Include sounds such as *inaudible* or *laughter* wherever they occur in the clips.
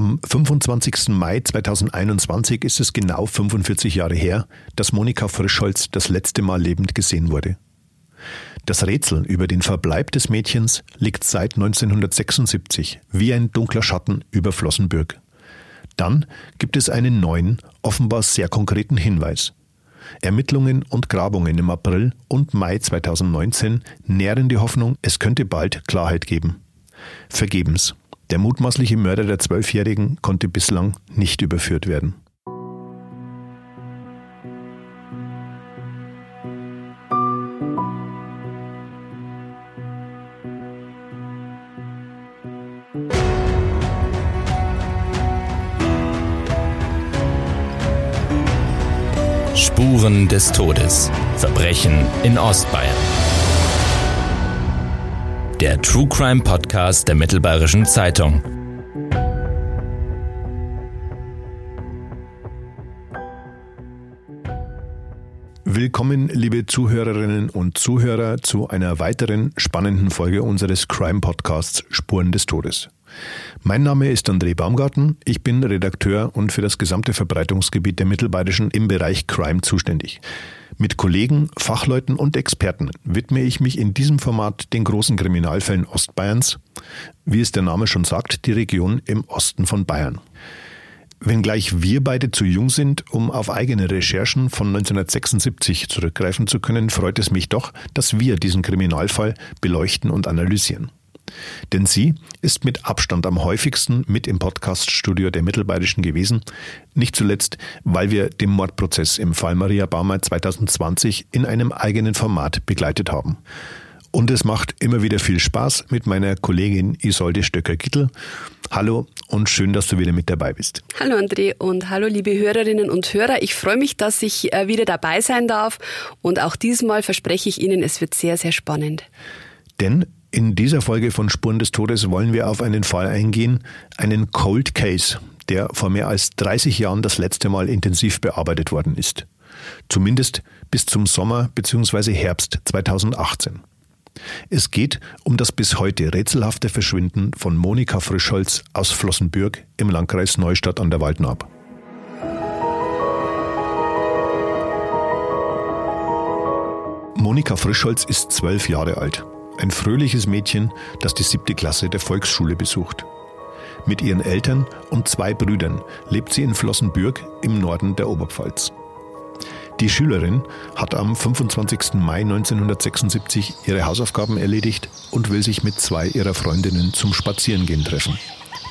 Am 25. Mai 2021 ist es genau 45 Jahre her, dass Monika Frischholz das letzte Mal lebend gesehen wurde. Das Rätsel über den Verbleib des Mädchens liegt seit 1976 wie ein dunkler Schatten über Flossenbürg. Dann gibt es einen neuen, offenbar sehr konkreten Hinweis. Ermittlungen und Grabungen im April und Mai 2019 nähren die Hoffnung, es könnte bald Klarheit geben. Vergebens. Der mutmaßliche Mörder der Zwölfjährigen konnte bislang nicht überführt werden. Spuren des Todes. Verbrechen in Ostbayern. Der True Crime Podcast der Mittelbayerischen Zeitung. Willkommen, liebe Zuhörerinnen und Zuhörer, zu einer weiteren spannenden Folge unseres Crime Podcasts Spuren des Todes. Mein Name ist André Baumgarten, ich bin Redakteur und für das gesamte Verbreitungsgebiet der Mittelbayerischen im Bereich Crime zuständig. Mit Kollegen, Fachleuten und Experten widme ich mich in diesem Format den großen Kriminalfällen Ostbayerns, wie es der Name schon sagt, die Region im Osten von Bayern. Wenngleich wir beide zu jung sind, um auf eigene Recherchen von 1976 zurückgreifen zu können, freut es mich doch, dass wir diesen Kriminalfall beleuchten und analysieren. Denn sie ist mit Abstand am häufigsten mit im Podcaststudio der Mittelbayerischen gewesen, nicht zuletzt, weil wir den Mordprozess im Fall Maria Baumer 2020 in einem eigenen Format begleitet haben. Und es macht immer wieder viel Spaß mit meiner Kollegin Isolde Stöcker-Gittel. Hallo und schön, dass du wieder mit dabei bist. Hallo André und hallo liebe Hörerinnen und Hörer. Ich freue mich, dass ich äh, wieder dabei sein darf und auch diesmal verspreche ich Ihnen, es wird sehr, sehr spannend. Denn in dieser Folge von Spuren des Todes wollen wir auf einen Fall eingehen, einen Cold Case, der vor mehr als 30 Jahren das letzte Mal intensiv bearbeitet worden ist. Zumindest bis zum Sommer bzw. Herbst 2018. Es geht um das bis heute rätselhafte Verschwinden von Monika Frischholz aus Flossenbürg im Landkreis Neustadt an der Waldnaab. Monika Frischholz ist zwölf Jahre alt. Ein fröhliches Mädchen, das die siebte Klasse der Volksschule besucht. Mit ihren Eltern und zwei Brüdern lebt sie in Flossenbürg im Norden der Oberpfalz. Die Schülerin hat am 25. Mai 1976 ihre Hausaufgaben erledigt und will sich mit zwei ihrer Freundinnen zum Spazierengehen treffen.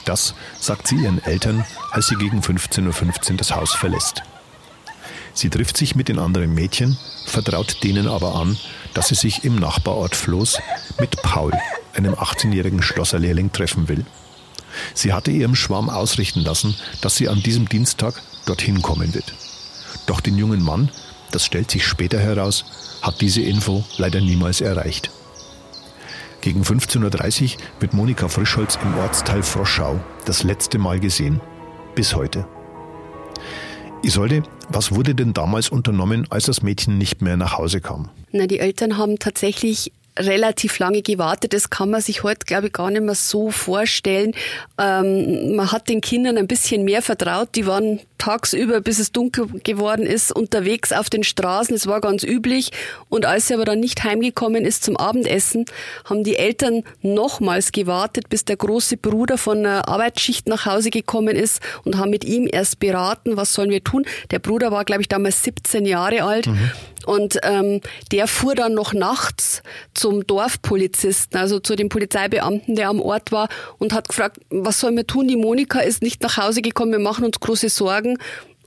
Das sagt sie ihren Eltern, als sie gegen 15.15 Uhr das Haus verlässt. Sie trifft sich mit den anderen Mädchen, vertraut denen aber an, dass sie sich im Nachbarort Floß mit Paul, einem 18-jährigen Schlosserlehrling, treffen will. Sie hatte ihrem Schwarm ausrichten lassen, dass sie an diesem Dienstag dorthin kommen wird. Doch den jungen Mann, das stellt sich später heraus, hat diese Info leider niemals erreicht. Gegen 15.30 Uhr wird Monika Frischholz im Ortsteil Froschau das letzte Mal gesehen. Bis heute. Isolde, was wurde denn damals unternommen, als das Mädchen nicht mehr nach Hause kam? Na, die Eltern haben tatsächlich relativ lange gewartet. Das kann man sich heute, glaube ich, gar nicht mehr so vorstellen. Ähm, man hat den Kindern ein bisschen mehr vertraut. Die waren tagsüber, bis es dunkel geworden ist, unterwegs auf den Straßen. Es war ganz üblich. Und als sie aber dann nicht heimgekommen ist zum Abendessen, haben die Eltern nochmals gewartet, bis der große Bruder von einer Arbeitsschicht nach Hause gekommen ist und haben mit ihm erst beraten, was sollen wir tun. Der Bruder war, glaube ich, damals 17 Jahre alt. Mhm. Und ähm, der fuhr dann noch nachts zum Dorfpolizisten, also zu dem Polizeibeamten, der am Ort war, und hat gefragt, was sollen wir tun? Die Monika ist nicht nach Hause gekommen, wir machen uns große Sorgen.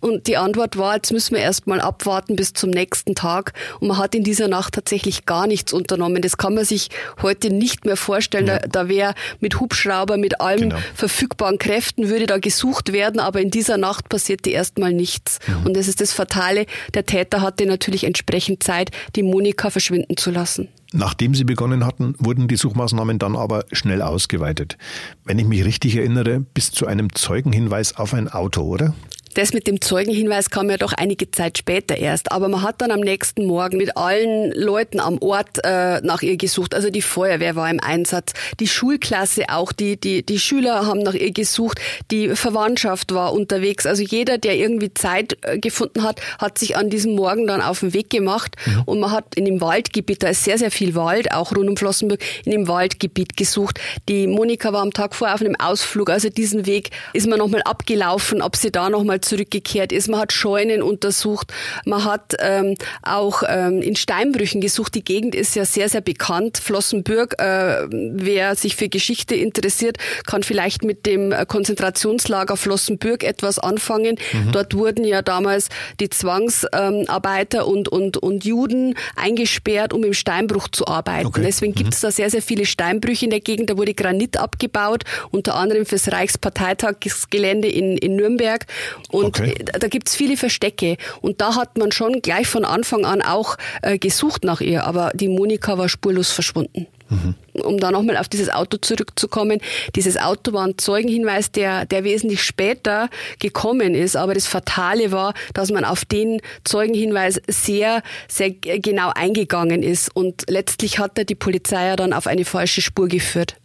Und die Antwort war, jetzt müssen wir erstmal abwarten bis zum nächsten Tag. Und man hat in dieser Nacht tatsächlich gar nichts unternommen. Das kann man sich heute nicht mehr vorstellen. Ja. Da, da wäre mit Hubschrauber, mit allen genau. verfügbaren Kräften würde da gesucht werden, aber in dieser Nacht passierte erstmal nichts. Mhm. Und das ist das Fatale. Der Täter hatte natürlich entsprechend Zeit, die Monika verschwinden zu lassen. Nachdem sie begonnen hatten, wurden die Suchmaßnahmen dann aber schnell ausgeweitet. Wenn ich mich richtig erinnere, bis zu einem Zeugenhinweis auf ein Auto, oder? Das mit dem Zeugenhinweis kam ja doch einige Zeit später erst. Aber man hat dann am nächsten Morgen mit allen Leuten am Ort äh, nach ihr gesucht. Also die Feuerwehr war im Einsatz, die Schulklasse auch, die, die, die Schüler haben nach ihr gesucht, die Verwandtschaft war unterwegs. Also jeder, der irgendwie Zeit äh, gefunden hat, hat sich an diesem Morgen dann auf den Weg gemacht. Mhm. Und man hat in dem Waldgebiet, da ist sehr, sehr viel Wald, auch rund um Flossenburg, in dem Waldgebiet gesucht. Die Monika war am Tag vorher auf einem Ausflug. Also diesen Weg ist man nochmal abgelaufen, ob sie da nochmal zurückgekehrt ist. Man hat Scheunen untersucht. Man hat ähm, auch ähm, in Steinbrüchen gesucht. Die Gegend ist ja sehr, sehr bekannt. Flossenbürg, äh, wer sich für Geschichte interessiert, kann vielleicht mit dem Konzentrationslager Flossenbürg etwas anfangen. Mhm. Dort wurden ja damals die Zwangsarbeiter und, und, und Juden eingesperrt, um im Steinbruch zu arbeiten. Okay. Deswegen mhm. gibt es da sehr, sehr viele Steinbrüche in der Gegend. Da wurde Granit abgebaut, unter anderem fürs Reichsparteitagsgelände in, in Nürnberg. Und okay. da gibt's viele Verstecke. Und da hat man schon gleich von Anfang an auch äh, gesucht nach ihr. Aber die Monika war spurlos verschwunden. Mhm. Um da nochmal auf dieses Auto zurückzukommen. Dieses Auto war ein Zeugenhinweis, der, der wesentlich später gekommen ist. Aber das Fatale war, dass man auf den Zeugenhinweis sehr, sehr genau eingegangen ist. Und letztlich hat er die Polizei ja dann auf eine falsche Spur geführt.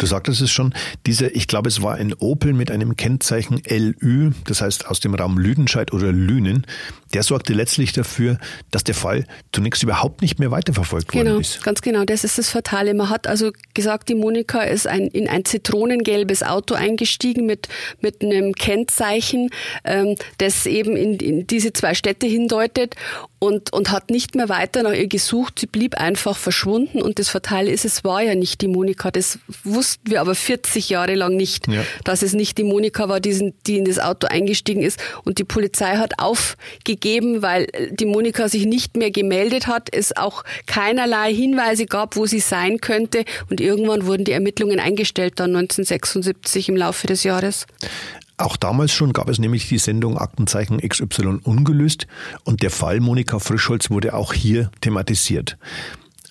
Du sagtest es schon, diese, ich glaube, es war ein Opel mit einem Kennzeichen LÜ, das heißt aus dem Raum Lüdenscheid oder Lünen, der sorgte letztlich dafür, dass der Fall zunächst überhaupt nicht mehr weiterverfolgt genau, worden ist. Genau, ganz genau. Das ist das Fatale. Man hat also gesagt, die Monika ist ein, in ein zitronengelbes Auto eingestiegen mit, mit einem Kennzeichen, ähm, das eben in, in diese zwei Städte hindeutet und, und hat nicht mehr weiter nach ihr gesucht. Sie blieb einfach verschwunden und das Fatale ist, es war ja nicht die Monika. Das wussten wir aber 40 Jahre lang nicht, ja. dass es nicht die Monika war, die, die in das Auto eingestiegen ist. Und die Polizei hat aufgegeben, gegeben, weil die Monika sich nicht mehr gemeldet hat, es auch keinerlei Hinweise gab, wo sie sein könnte und irgendwann wurden die Ermittlungen eingestellt, dann 1976 im Laufe des Jahres. Auch damals schon gab es nämlich die Sendung Aktenzeichen XY ungelöst und der Fall Monika Frischholz wurde auch hier thematisiert.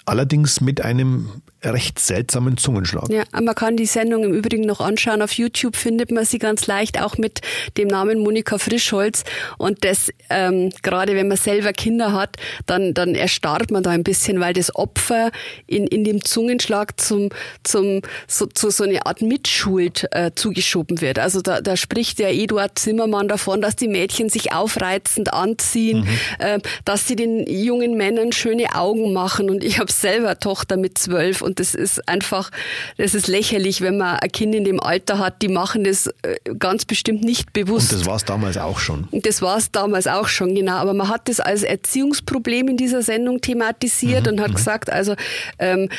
Allerdings mit einem recht seltsamen Zungenschlag. Ja, man kann die Sendung im Übrigen noch anschauen. Auf YouTube findet man sie ganz leicht, auch mit dem Namen Monika Frischholz. Und das, ähm, gerade wenn man selber Kinder hat, dann, dann erstarrt man da ein bisschen, weil das Opfer in, in dem Zungenschlag zum, zum, so, zu so eine Art Mitschuld äh, zugeschoben wird. Also da, da spricht der Eduard Zimmermann davon, dass die Mädchen sich aufreizend anziehen, mhm. äh, dass sie den jungen Männern schöne Augen machen. Und ich habe selber Tochter mit zwölf und das ist einfach, das ist lächerlich, wenn man ein Kind in dem Alter hat, die machen das äh, ganz bestimmt nicht bewusst. Und das war es damals auch schon. Das war es damals auch schon, genau. Aber man hat das als Erziehungsproblem in dieser Sendung thematisiert mhm, und hat mhm. gesagt, also ähm,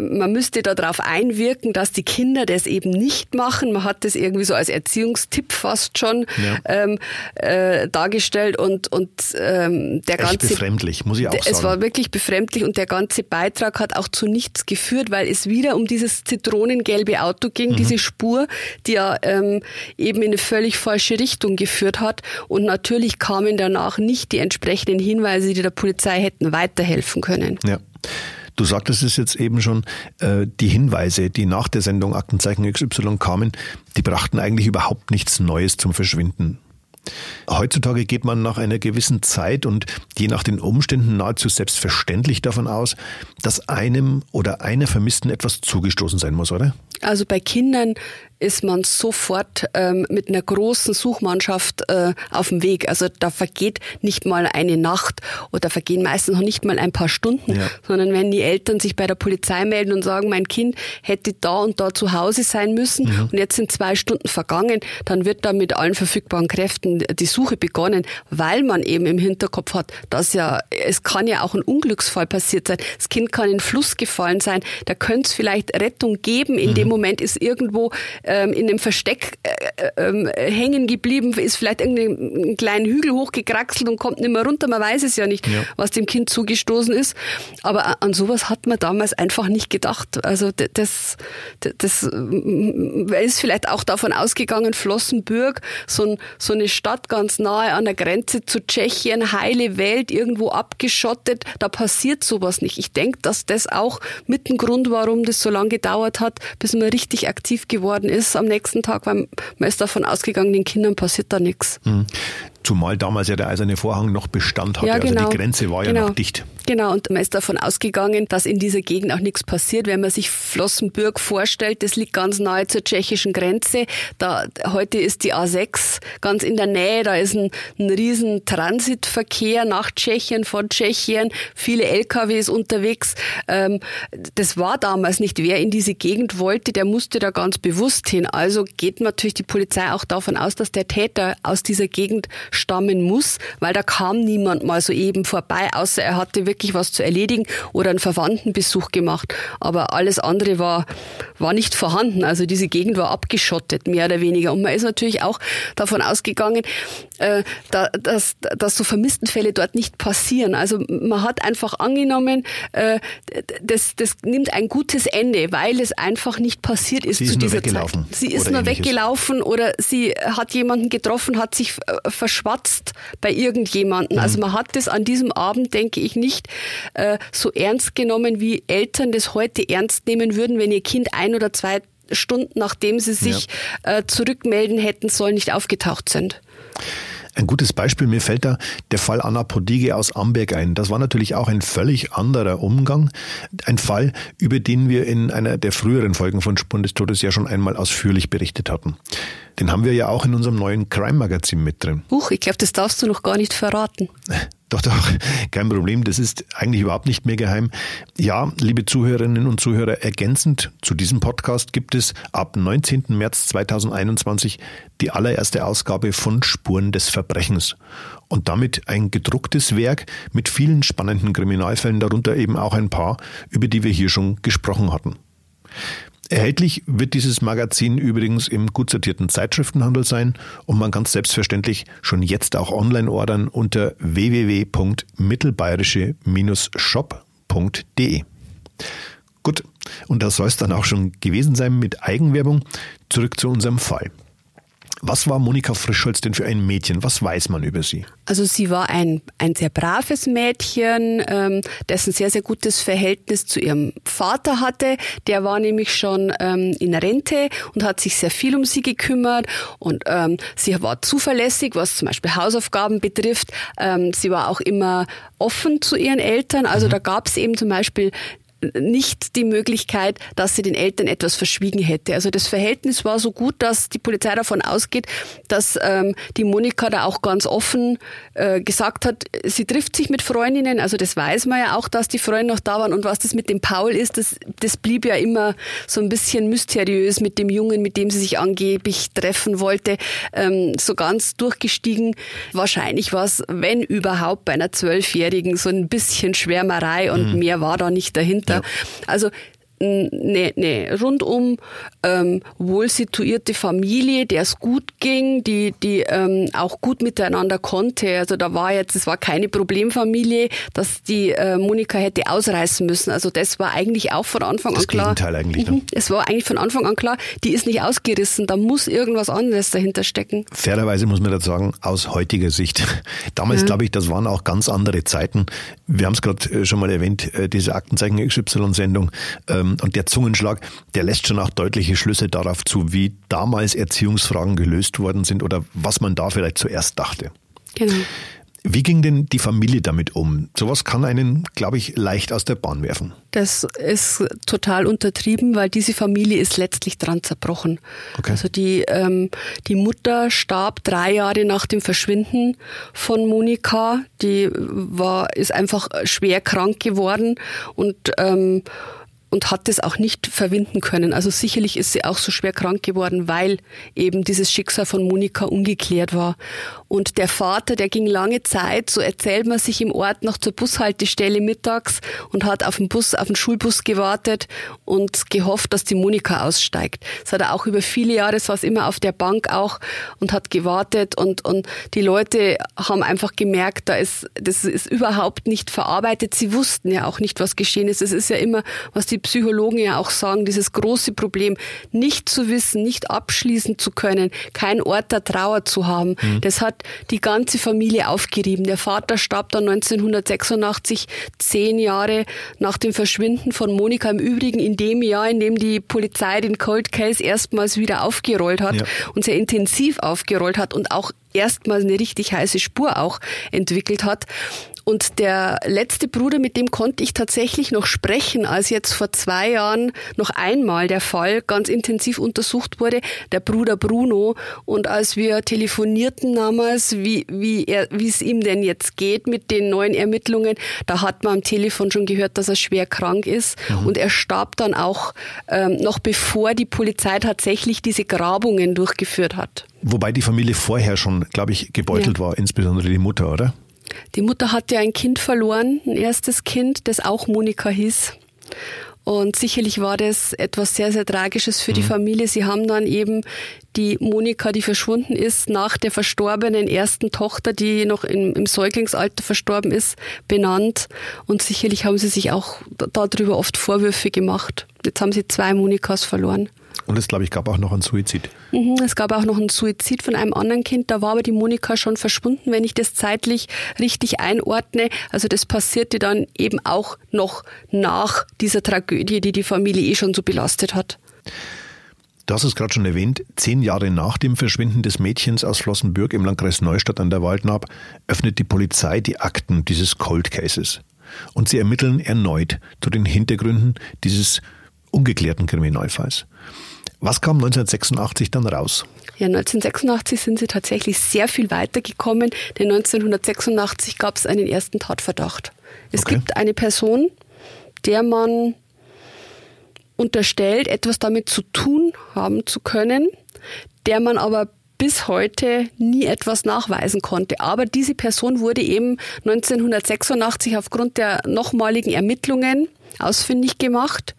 man müsste darauf einwirken, dass die Kinder das eben nicht machen. Man hat das irgendwie so als Erziehungstipp fast schon ja. ähm, äh, dargestellt und, und ähm, der Echt ganze... befremdlich, muss ich auch sagen. Es war wirklich befremdlich und der ganze Beitrag hat auch zu nichts geführt geführt, weil es wieder um dieses zitronengelbe Auto ging, mhm. diese Spur, die ja ähm, eben in eine völlig falsche Richtung geführt hat. Und natürlich kamen danach nicht die entsprechenden Hinweise, die der Polizei hätten weiterhelfen können. Ja. Du sagtest es jetzt eben schon, äh, die Hinweise, die nach der Sendung Aktenzeichen XY kamen, die brachten eigentlich überhaupt nichts Neues zum Verschwinden. Heutzutage geht man nach einer gewissen Zeit und je nach den Umständen nahezu selbstverständlich davon aus, dass einem oder einer Vermissten etwas zugestoßen sein muss, oder? Also bei Kindern ist man sofort ähm, mit einer großen Suchmannschaft äh, auf dem Weg. Also da vergeht nicht mal eine Nacht oder vergehen meistens noch nicht mal ein paar Stunden, ja. sondern wenn die Eltern sich bei der Polizei melden und sagen, mein Kind hätte da und da zu Hause sein müssen mhm. und jetzt sind zwei Stunden vergangen, dann wird da mit allen verfügbaren Kräften die Suche begonnen, weil man eben im Hinterkopf hat, dass ja, es kann ja auch ein Unglücksfall passiert sein. Das Kind kann in den Fluss gefallen sein, da könnte es vielleicht Rettung geben. In mhm. dem Moment ist irgendwo ähm, in dem Versteck äh, äh, hängen geblieben, ist vielleicht irgendeinen kleinen Hügel hochgekraxelt und kommt nicht mehr runter. Man weiß es ja nicht, ja. was dem Kind zugestoßen ist. Aber an sowas hat man damals einfach nicht gedacht. Also das, das, das ist vielleicht auch davon ausgegangen, Flossenbürg, so, ein, so eine Stadt ganz nahe an der Grenze zu Tschechien, heile Welt, irgendwo abgeschottet, da passiert sowas nicht. Ich denke, dass das auch mit ein Grund, warum das so lange gedauert hat, bis man richtig aktiv geworden ist am nächsten Tag, weil man ist davon ausgegangen, den Kindern passiert da nichts. Mhm. Zumal damals ja der eiserne Vorhang noch Bestand hatte. Ja, genau. Also die genau. Grenze war genau. ja noch dicht. Genau, und man ist davon ausgegangen, dass in dieser Gegend auch nichts passiert. Wenn man sich Flossenbürg vorstellt, das liegt ganz nahe zur tschechischen Grenze. Da, heute ist die A6 ganz in der Nähe. Da ist ein, ein riesen Transitverkehr nach Tschechien, von Tschechien. Viele LKWs unterwegs. Ähm, das war damals nicht. Wer in diese Gegend wollte, der musste da ganz bewusst hin. Also geht natürlich die Polizei auch davon aus, dass der Täter aus dieser Gegend stammen muss, weil da kam niemand mal so eben vorbei, außer er hatte wirklich was zu erledigen oder einen Verwandtenbesuch gemacht. Aber alles andere war, war nicht vorhanden. Also diese Gegend war abgeschottet, mehr oder weniger. Und man ist natürlich auch davon ausgegangen, äh, dass, dass so Vermisstenfälle dort nicht passieren. Also man hat einfach angenommen, äh, das, das nimmt ein gutes Ende, weil es einfach nicht passiert ist, sie ist zu dieser Zeit. Sie ist nur ähnliches. weggelaufen oder sie hat jemanden getroffen, hat sich äh, verschwatzt bei irgendjemanden. Mhm. Also man hat das an diesem Abend, denke ich, nicht äh, so ernst genommen, wie Eltern das heute ernst nehmen würden, wenn ihr Kind ein oder zwei Stunden nachdem sie sich ja. äh, zurückmelden hätten sollen, nicht aufgetaucht sind. Ein gutes Beispiel, mir fällt da der Fall Anna Podige aus Amberg ein. Das war natürlich auch ein völlig anderer Umgang. Ein Fall, über den wir in einer der früheren Folgen von Spuren des Todes ja schon einmal ausführlich berichtet hatten. Den haben wir ja auch in unserem neuen Crime-Magazin mit drin. Huch, ich glaube, das darfst du noch gar nicht verraten. *laughs* Doch, doch, kein Problem. Das ist eigentlich überhaupt nicht mehr geheim. Ja, liebe Zuhörerinnen und Zuhörer, ergänzend zu diesem Podcast gibt es ab 19. März 2021 die allererste Ausgabe von Spuren des Verbrechens. Und damit ein gedrucktes Werk mit vielen spannenden Kriminalfällen, darunter eben auch ein paar, über die wir hier schon gesprochen hatten. Erhältlich wird dieses Magazin übrigens im gut sortierten Zeitschriftenhandel sein und man kann es selbstverständlich schon jetzt auch online ordern unter www.mittelbayerische-shop.de. Gut, und das soll es dann auch schon gewesen sein mit Eigenwerbung. Zurück zu unserem Fall. Was war Monika Frischholz denn für ein Mädchen? Was weiß man über sie? Also sie war ein, ein sehr braves Mädchen, ähm, das ein sehr, sehr gutes Verhältnis zu ihrem Vater hatte. Der war nämlich schon ähm, in Rente und hat sich sehr viel um sie gekümmert. Und ähm, sie war zuverlässig, was zum Beispiel Hausaufgaben betrifft. Ähm, sie war auch immer offen zu ihren Eltern. Also mhm. da gab es eben zum Beispiel nicht die Möglichkeit, dass sie den Eltern etwas verschwiegen hätte. Also das Verhältnis war so gut, dass die Polizei davon ausgeht, dass ähm, die Monika da auch ganz offen äh, gesagt hat, sie trifft sich mit Freundinnen. Also das weiß man ja auch, dass die Freunde noch da waren. Und was das mit dem Paul ist, das, das blieb ja immer so ein bisschen mysteriös mit dem Jungen, mit dem sie sich angeblich treffen wollte. Ähm, so ganz durchgestiegen. Wahrscheinlich war es, wenn überhaupt, bei einer Zwölfjährigen so ein bisschen Schwärmerei und mhm. mehr war da nicht dahinter. Also eine, eine rundum ähm, wohl situierte Familie, der es gut ging, die, die ähm, auch gut miteinander konnte. Also da war jetzt, es war keine Problemfamilie, dass die äh, Monika hätte ausreißen müssen. Also das war eigentlich auch von Anfang das an klar. Gegenteil eigentlich. Ne? Mhm. Es war eigentlich von Anfang an klar, die ist nicht ausgerissen, da muss irgendwas anderes dahinter stecken. Fairerweise muss man dazu sagen, aus heutiger Sicht. *laughs* Damals, ja. glaube ich, das waren auch ganz andere Zeiten. Wir haben es gerade äh, schon mal erwähnt, äh, diese Aktenzeichen XY-Sendung. Ähm, und der Zungenschlag, der lässt schon auch deutliche Schlüsse darauf zu, wie damals Erziehungsfragen gelöst worden sind oder was man da vielleicht zuerst dachte. Genau. Wie ging denn die Familie damit um? Sowas kann einen, glaube ich, leicht aus der Bahn werfen. Das ist total untertrieben, weil diese Familie ist letztlich dran zerbrochen. Okay. Also die, ähm, die Mutter starb drei Jahre nach dem Verschwinden von Monika. Die war, ist einfach schwer krank geworden und ähm, und hat es auch nicht verwinden können. Also sicherlich ist sie auch so schwer krank geworden, weil eben dieses Schicksal von Monika ungeklärt war. Und der Vater, der ging lange Zeit, so erzählt man sich im Ort, noch zur Bushaltestelle mittags und hat auf den Bus, auf den Schulbus gewartet und gehofft, dass die Monika aussteigt. Das hat er auch über viele Jahre, saß immer auf der Bank auch und hat gewartet und, und die Leute haben einfach gemerkt, da ist, das ist überhaupt nicht verarbeitet. Sie wussten ja auch nicht, was geschehen ist. Es ist ja immer, was die Psychologen ja auch sagen, dieses große Problem, nicht zu wissen, nicht abschließen zu können, kein Ort der Trauer zu haben, mhm. das hat die ganze Familie aufgerieben. Der Vater starb dann 1986, zehn Jahre nach dem Verschwinden von Monika. Im Übrigen in dem Jahr, in dem die Polizei den Cold Case erstmals wieder aufgerollt hat ja. und sehr intensiv aufgerollt hat und auch erstmals eine richtig heiße Spur auch entwickelt hat. Und der letzte Bruder, mit dem konnte ich tatsächlich noch sprechen, als jetzt vor zwei Jahren noch einmal der Fall ganz intensiv untersucht wurde, der Bruder Bruno. Und als wir telefonierten damals, wie, wie, er, wie es ihm denn jetzt geht mit den neuen Ermittlungen, da hat man am Telefon schon gehört, dass er schwer krank ist. Mhm. Und er starb dann auch ähm, noch bevor die Polizei tatsächlich diese Grabungen durchgeführt hat. Wobei die Familie vorher schon, glaube ich, gebeutelt ja. war, insbesondere die Mutter, oder? Die Mutter hatte ein Kind verloren, ein erstes Kind, das auch Monika hieß. Und sicherlich war das etwas sehr, sehr Tragisches für mhm. die Familie. Sie haben dann eben die Monika, die verschwunden ist, nach der verstorbenen ersten Tochter, die noch im, im Säuglingsalter verstorben ist, benannt. Und sicherlich haben sie sich auch darüber oft Vorwürfe gemacht. Jetzt haben sie zwei Monikas verloren. Und es, glaube ich, gab auch noch einen Suizid. Mhm, es gab auch noch einen Suizid von einem anderen Kind. Da war aber die Monika schon verschwunden, wenn ich das zeitlich richtig einordne. Also das passierte dann eben auch noch nach dieser Tragödie, die die Familie eh schon so belastet hat. Du hast es gerade schon erwähnt, zehn Jahre nach dem Verschwinden des Mädchens aus Flossenbürg im Landkreis Neustadt an der Waldnaab öffnet die Polizei die Akten dieses Cold Cases. Und sie ermitteln erneut zu den Hintergründen dieses ungeklärten Kriminalfalls. Was kam 1986 dann raus? Ja, 1986 sind sie tatsächlich sehr viel weitergekommen, denn 1986 gab es einen ersten Tatverdacht. Es okay. gibt eine Person, der man unterstellt, etwas damit zu tun haben zu können, der man aber bis heute nie etwas nachweisen konnte. Aber diese Person wurde eben 1986 aufgrund der nochmaligen Ermittlungen ausfindig gemacht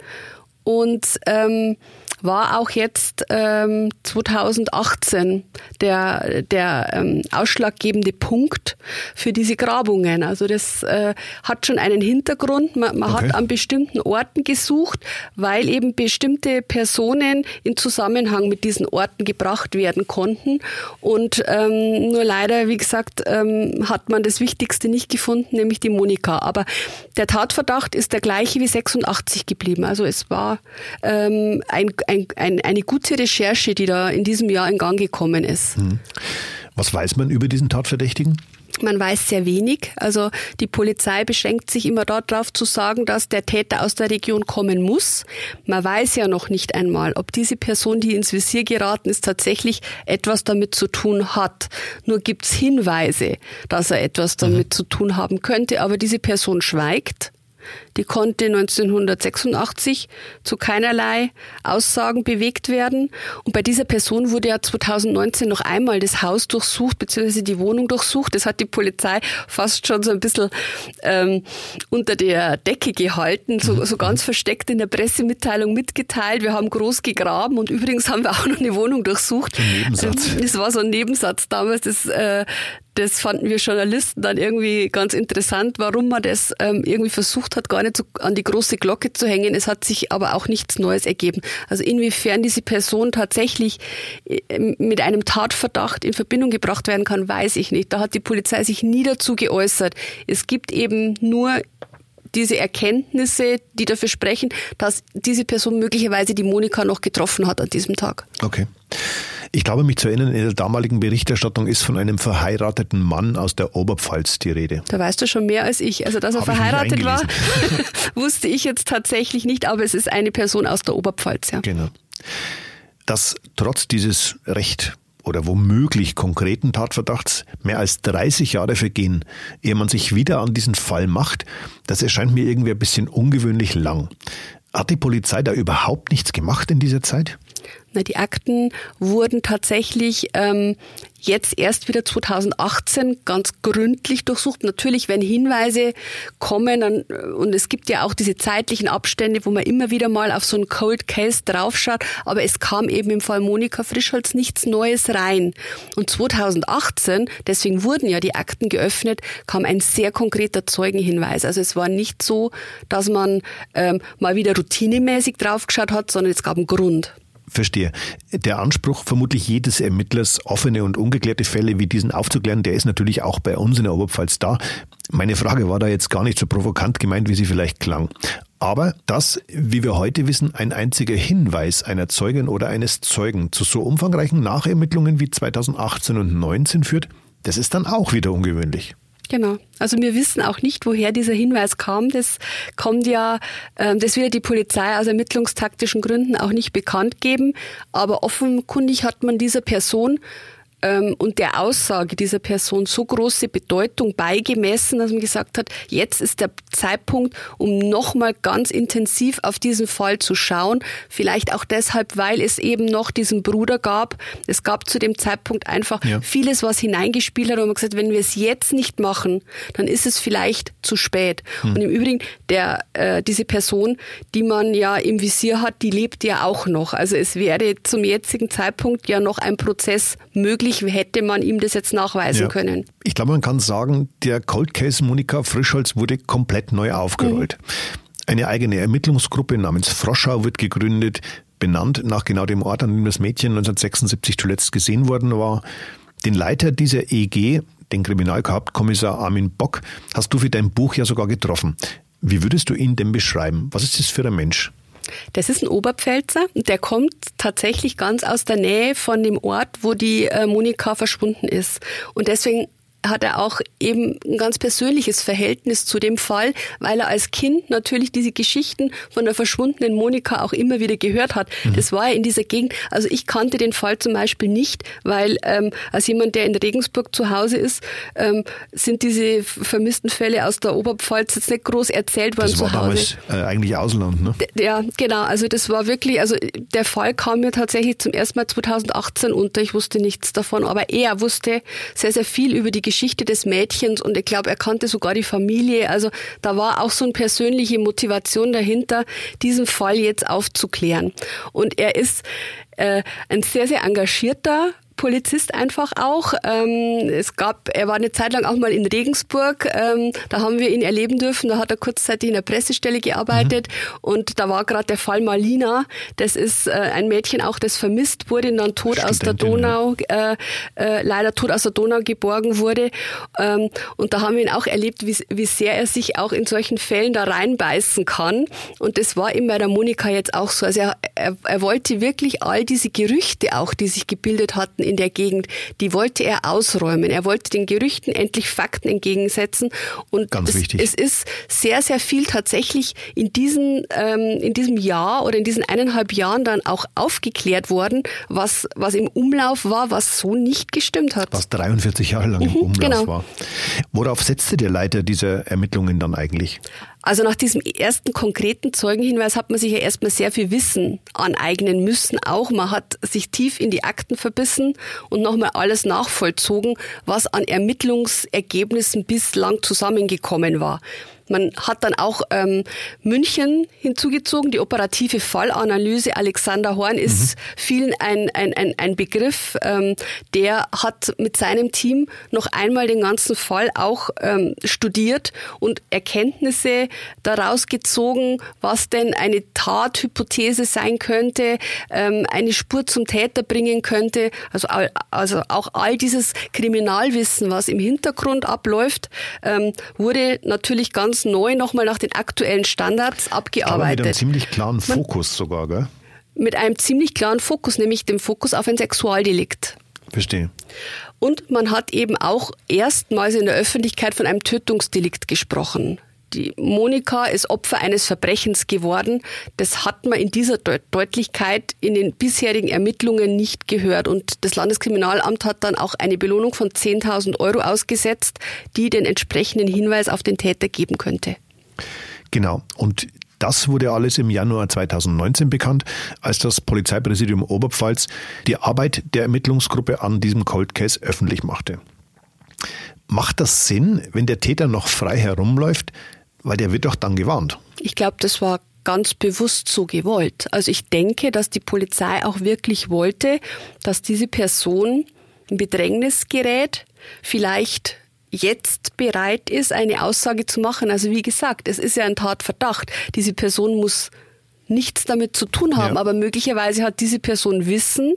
und ähm, war auch jetzt ähm, 2018 der, der ähm, ausschlaggebende Punkt für diese Grabungen. Also das äh, hat schon einen Hintergrund. Man, man okay. hat an bestimmten Orten gesucht, weil eben bestimmte Personen in Zusammenhang mit diesen Orten gebracht werden konnten. Und ähm, nur leider, wie gesagt, ähm, hat man das Wichtigste nicht gefunden, nämlich die Monika. Aber der Tatverdacht ist der gleiche wie 86 geblieben. Also es war ähm, ein, ein, ein, eine gute Recherche, die da in diesem Jahr in Gang gekommen ist. Hm. Was weiß man über diesen Tatverdächtigen? Man weiß sehr wenig. Also die Polizei beschränkt sich immer darauf zu sagen, dass der Täter aus der Region kommen muss. Man weiß ja noch nicht einmal, ob diese Person, die ins Visier geraten ist, tatsächlich etwas damit zu tun hat. Nur gibt's Hinweise, dass er etwas damit mhm. zu tun haben könnte, aber diese Person schweigt die konnte 1986 zu keinerlei Aussagen bewegt werden. Und bei dieser Person wurde ja 2019 noch einmal das Haus durchsucht, beziehungsweise die Wohnung durchsucht. Das hat die Polizei fast schon so ein bisschen ähm, unter der Decke gehalten, so, so ganz versteckt in der Pressemitteilung mitgeteilt. Wir haben groß gegraben und übrigens haben wir auch noch eine Wohnung durchsucht. Nebensatz. Das war so ein Nebensatz damals. Das, äh, das fanden wir Journalisten dann irgendwie ganz interessant, warum man das ähm, irgendwie versucht hat, gar nicht so an die große Glocke zu hängen. Es hat sich aber auch nichts Neues ergeben. Also inwiefern diese Person tatsächlich äh, mit einem Tatverdacht in Verbindung gebracht werden kann, weiß ich nicht. Da hat die Polizei sich nie dazu geäußert. Es gibt eben nur diese Erkenntnisse, die dafür sprechen, dass diese Person möglicherweise die Monika noch getroffen hat an diesem Tag. Okay. Ich glaube, mich zu erinnern, in der damaligen Berichterstattung ist von einem verheirateten Mann aus der Oberpfalz die Rede. Da weißt du schon mehr als ich. Also, dass er Hab verheiratet war, *laughs* wusste ich jetzt tatsächlich nicht, aber es ist eine Person aus der Oberpfalz, ja. Genau. Dass trotz dieses recht oder womöglich konkreten Tatverdachts mehr als 30 Jahre vergehen, ehe man sich wieder an diesen Fall macht, das erscheint mir irgendwie ein bisschen ungewöhnlich lang. Hat die Polizei da überhaupt nichts gemacht in dieser Zeit? Na, die Akten wurden tatsächlich ähm, jetzt erst wieder 2018 ganz gründlich durchsucht. Natürlich, wenn Hinweise kommen, dann, und es gibt ja auch diese zeitlichen Abstände, wo man immer wieder mal auf so einen Cold Case draufschaut, aber es kam eben im Fall Monika Frischholz nichts Neues rein. Und 2018, deswegen wurden ja die Akten geöffnet, kam ein sehr konkreter Zeugenhinweis. Also es war nicht so, dass man ähm, mal wieder routinemäßig draufgeschaut hat, sondern es gab einen Grund. Verstehe. Der Anspruch vermutlich jedes Ermittlers, offene und ungeklärte Fälle wie diesen aufzuklären, der ist natürlich auch bei uns in der Oberpfalz da. Meine Frage war da jetzt gar nicht so provokant gemeint, wie sie vielleicht klang. Aber dass, wie wir heute wissen, ein einziger Hinweis einer Zeugin oder eines Zeugen zu so umfangreichen Nachermittlungen wie 2018 und 19 führt, das ist dann auch wieder ungewöhnlich. Genau. Also wir wissen auch nicht, woher dieser Hinweis kam. Das kommt ja, ähm, das wird die Polizei aus ermittlungstaktischen Gründen auch nicht bekannt geben. Aber offenkundig hat man dieser Person ähm, und der Aussage dieser Person so große Bedeutung beigemessen, dass man gesagt hat, jetzt ist der Zeitpunkt, um nochmal ganz intensiv auf diesen Fall zu schauen. Vielleicht auch deshalb, weil es eben noch diesen Bruder gab. Es gab zu dem Zeitpunkt einfach ja. vieles, was hineingespielt hat. Und man gesagt, wenn wir es jetzt nicht machen, dann ist es vielleicht zu spät. Hm. Und im Übrigen, der, äh, diese Person, die man ja im Visier hat, die lebt ja auch noch. Also es wäre zum jetzigen Zeitpunkt ja noch ein Prozess möglich natürlich hätte man ihm das jetzt nachweisen ja. können. Ich glaube, man kann sagen, der Cold Case Monika Frischholz wurde komplett neu aufgerollt. Mhm. Eine eigene Ermittlungsgruppe namens Froschau wird gegründet, benannt nach genau dem Ort, an dem das Mädchen 1976 zuletzt gesehen worden war. Den Leiter dieser EG, den Kriminalhauptkommissar Armin Bock, hast du für dein Buch ja sogar getroffen. Wie würdest du ihn denn beschreiben? Was ist das für ein Mensch? Das ist ein Oberpfälzer. Der kommt tatsächlich ganz aus der Nähe von dem Ort, wo die äh, Monika verschwunden ist. Und deswegen hat er auch eben ein ganz persönliches Verhältnis zu dem Fall, weil er als Kind natürlich diese Geschichten von der verschwundenen Monika auch immer wieder gehört hat. Mhm. Das war ja in dieser Gegend. Also ich kannte den Fall zum Beispiel nicht, weil ähm, als jemand, der in Regensburg zu Hause ist, ähm, sind diese vermissten Fälle aus der Oberpfalz jetzt nicht groß erzählt worden das war zu Hause. Damals, äh, eigentlich Ausland, ne? Ja, genau. Also das war wirklich, also der Fall kam mir tatsächlich zum ersten Mal 2018 unter. Ich wusste nichts davon, aber er wusste sehr, sehr viel über die Geschichte des Mädchens und ich glaube, er kannte sogar die Familie. Also da war auch so eine persönliche Motivation dahinter, diesen Fall jetzt aufzuklären. Und er ist äh, ein sehr, sehr engagierter Polizist einfach auch. Ähm, es gab, er war eine Zeit lang auch mal in Regensburg. Ähm, da haben wir ihn erleben dürfen. Da hat er kurzzeitig in der Pressestelle gearbeitet mhm. und da war gerade der Fall Malina. Das ist äh, ein Mädchen auch, das vermisst wurde und dann tot aus der Donau, äh, äh, leider tot aus der Donau geborgen wurde. Ähm, und da haben wir ihn auch erlebt, wie, wie sehr er sich auch in solchen Fällen da reinbeißen kann. Und das war eben bei der Monika jetzt auch so. Also er, er, er wollte wirklich all diese Gerüchte auch, die sich gebildet hatten in der Gegend, die wollte er ausräumen. Er wollte den Gerüchten endlich Fakten entgegensetzen. Und Ganz es, wichtig. es ist sehr, sehr viel tatsächlich in, diesen, ähm, in diesem Jahr oder in diesen eineinhalb Jahren dann auch aufgeklärt worden, was, was im Umlauf war, was so nicht gestimmt hat. Was 43 Jahre lang im mhm, Umlauf genau. war. Worauf setzte der Leiter dieser Ermittlungen dann eigentlich? Also nach diesem ersten konkreten Zeugenhinweis hat man sich ja erstmal sehr viel Wissen aneignen müssen. Auch man hat sich tief in die Akten verbissen und nochmal alles nachvollzogen, was an Ermittlungsergebnissen bislang zusammengekommen war. Man hat dann auch ähm, München hinzugezogen, die operative Fallanalyse. Alexander Horn ist mhm. vielen ein, ein, ein, ein Begriff. Ähm, der hat mit seinem Team noch einmal den ganzen Fall auch ähm, studiert und Erkenntnisse daraus gezogen, was denn eine Tathypothese sein könnte, ähm, eine Spur zum Täter bringen könnte. Also, also auch all dieses Kriminalwissen, was im Hintergrund abläuft, ähm, wurde natürlich ganz neu nochmal nach den aktuellen Standards abgearbeitet. Aber mit einem ziemlich klaren Fokus Man, sogar, gell? Mit einem ziemlich klaren Fokus, nämlich dem Fokus auf ein Sexualdelikt. Verstehe. Und man hat eben auch erstmals in der Öffentlichkeit von einem Tötungsdelikt gesprochen die Monika ist Opfer eines Verbrechens geworden. Das hat man in dieser De Deutlichkeit in den bisherigen Ermittlungen nicht gehört. Und das Landeskriminalamt hat dann auch eine Belohnung von 10.000 Euro ausgesetzt, die den entsprechenden Hinweis auf den Täter geben könnte. Genau. Und Das wurde alles im Januar 2019 bekannt, als das Polizeipräsidium Oberpfalz die Arbeit der Ermittlungsgruppe an diesem Cold Case öffentlich machte. Macht das Sinn, wenn der Täter noch frei herumläuft? Weil der wird doch dann gewarnt. Ich glaube, das war ganz bewusst so gewollt. Also ich denke, dass die Polizei auch wirklich wollte, dass diese Person in Bedrängnis gerät, vielleicht jetzt bereit ist, eine Aussage zu machen. Also wie gesagt, es ist ja ein Tatverdacht. Diese Person muss nichts damit zu tun haben, ja. aber möglicherweise hat diese Person Wissen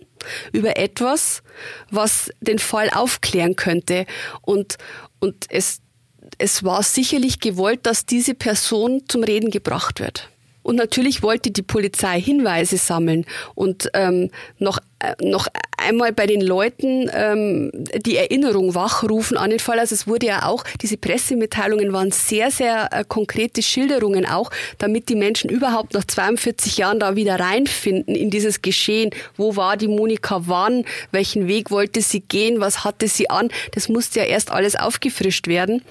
über etwas, was den Fall aufklären könnte. Und, und es, es war sicherlich gewollt, dass diese Person zum Reden gebracht wird. Und natürlich wollte die Polizei Hinweise sammeln und ähm, noch, äh, noch einmal bei den Leuten ähm, die Erinnerung wachrufen an den Fall. Also es wurde ja auch, diese Pressemitteilungen waren sehr, sehr äh, konkrete Schilderungen auch, damit die Menschen überhaupt nach 42 Jahren da wieder reinfinden in dieses Geschehen. Wo war die Monika wann? Welchen Weg wollte sie gehen? Was hatte sie an? Das musste ja erst alles aufgefrischt werden.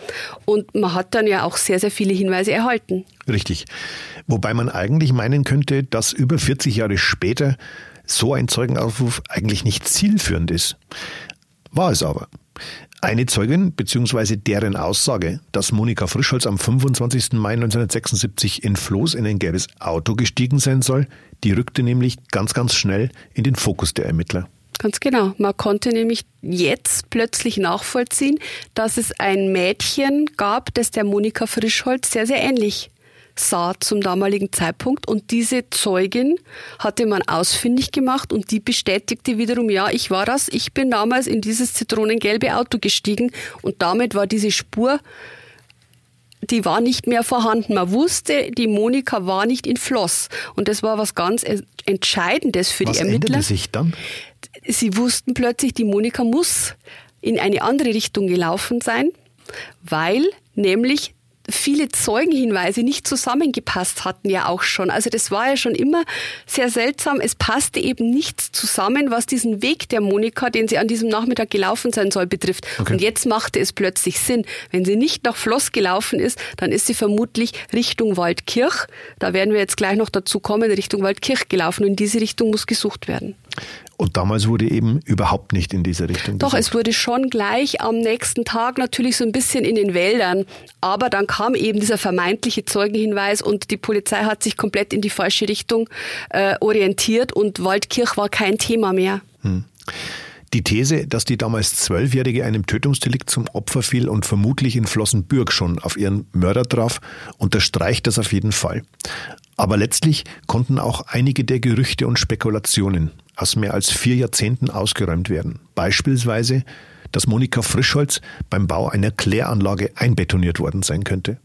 Und man hat dann ja auch sehr, sehr viele Hinweise erhalten. Richtig. Wobei man eigentlich meinen könnte, dass über 40 Jahre später so ein Zeugenaufruf eigentlich nicht zielführend ist. War es aber. Eine Zeugin bzw. deren Aussage, dass Monika Frischholz am 25. Mai 1976 in Floß in ein gelbes Auto gestiegen sein soll, die rückte nämlich ganz, ganz schnell in den Fokus der Ermittler. Ganz genau. Man konnte nämlich jetzt plötzlich nachvollziehen, dass es ein Mädchen gab, das der Monika Frischholz sehr, sehr ähnlich sah zum damaligen Zeitpunkt. Und diese Zeugin hatte man ausfindig gemacht und die bestätigte wiederum, ja, ich war das, ich bin damals in dieses zitronengelbe Auto gestiegen und damit war diese Spur die war nicht mehr vorhanden. Man wusste, die Monika war nicht in Floss. Und das war was ganz Entscheidendes für was die Ermittler. Was sich dann? Sie wussten plötzlich, die Monika muss in eine andere Richtung gelaufen sein, weil nämlich viele Zeugenhinweise nicht zusammengepasst hatten ja auch schon. Also das war ja schon immer sehr seltsam. Es passte eben nichts zusammen, was diesen Weg der Monika, den sie an diesem Nachmittag gelaufen sein soll, betrifft. Okay. Und jetzt machte es plötzlich Sinn. Wenn sie nicht nach Floss gelaufen ist, dann ist sie vermutlich Richtung Waldkirch. Da werden wir jetzt gleich noch dazu kommen, Richtung Waldkirch gelaufen. Und in diese Richtung muss gesucht werden. Und damals wurde eben überhaupt nicht in diese Richtung. Doch, es wurde schon gleich am nächsten Tag natürlich so ein bisschen in den Wäldern. Aber dann kam eben dieser vermeintliche Zeugenhinweis und die Polizei hat sich komplett in die falsche Richtung äh, orientiert und Waldkirch war kein Thema mehr. Hm. Die These, dass die damals Zwölfjährige einem Tötungsdelikt zum Opfer fiel und vermutlich in Flossenbürg schon auf ihren Mörder traf, unterstreicht das auf jeden Fall. Aber letztlich konnten auch einige der Gerüchte und Spekulationen aus mehr als vier Jahrzehnten ausgeräumt werden. Beispielsweise, dass Monika Frischholz beim Bau einer Kläranlage einbetoniert worden sein könnte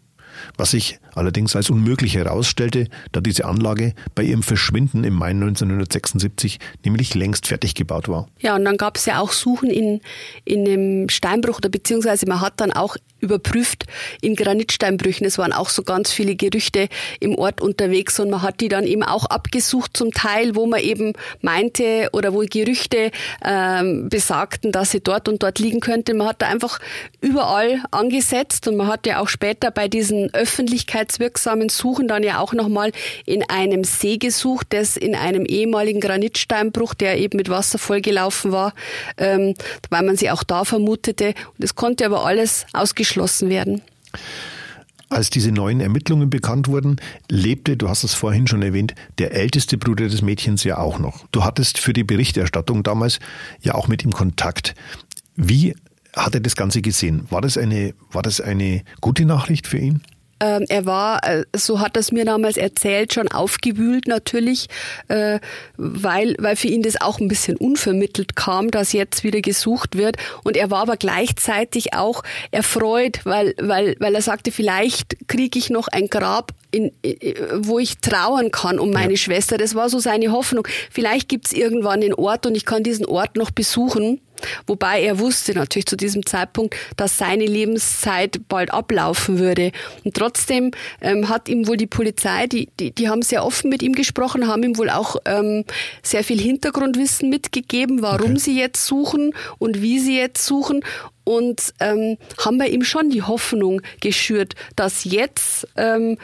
was sich allerdings als unmöglich herausstellte, da diese Anlage bei ihrem Verschwinden im Mai 1976 nämlich längst fertig gebaut war. Ja, und dann gab es ja auch Suchen in, in einem Steinbruch, oder beziehungsweise man hat dann auch überprüft in Granitsteinbrüchen. Es waren auch so ganz viele Gerüchte im Ort unterwegs und man hat die dann eben auch abgesucht zum Teil, wo man eben meinte oder wo Gerüchte ähm, besagten, dass sie dort und dort liegen könnte. Man hat da einfach überall angesetzt und man hat ja auch später bei diesen öffentlichkeitswirksamen Suchen dann ja auch nochmal in einem See gesucht, das in einem ehemaligen Granitsteinbruch, der eben mit Wasser vollgelaufen war, ähm, weil man sie auch da vermutete. Und es konnte aber alles ausgeschlossen werden. Als diese neuen Ermittlungen bekannt wurden, lebte, du hast es vorhin schon erwähnt, der älteste Bruder des Mädchens ja auch noch. Du hattest für die Berichterstattung damals ja auch mit ihm Kontakt. Wie hat er das Ganze gesehen? War das eine, war das eine gute Nachricht für ihn? Ähm, er war, äh, so hat er es mir damals erzählt, schon aufgewühlt natürlich, äh, weil, weil für ihn das auch ein bisschen unvermittelt kam, dass jetzt wieder gesucht wird. Und er war aber gleichzeitig auch erfreut, weil, weil, weil er sagte, vielleicht kriege ich noch ein Grab in, wo ich trauern kann um meine ja. Schwester. Das war so seine Hoffnung. Vielleicht gibt's irgendwann den Ort und ich kann diesen Ort noch besuchen. Wobei er wusste natürlich zu diesem Zeitpunkt, dass seine Lebenszeit bald ablaufen würde. Und trotzdem ähm, hat ihm wohl die Polizei, die, die, die haben sehr offen mit ihm gesprochen, haben ihm wohl auch ähm, sehr viel Hintergrundwissen mitgegeben, warum okay. sie jetzt suchen und wie sie jetzt suchen und ähm, haben bei ihm schon die Hoffnung geschürt, dass jetzt ähm,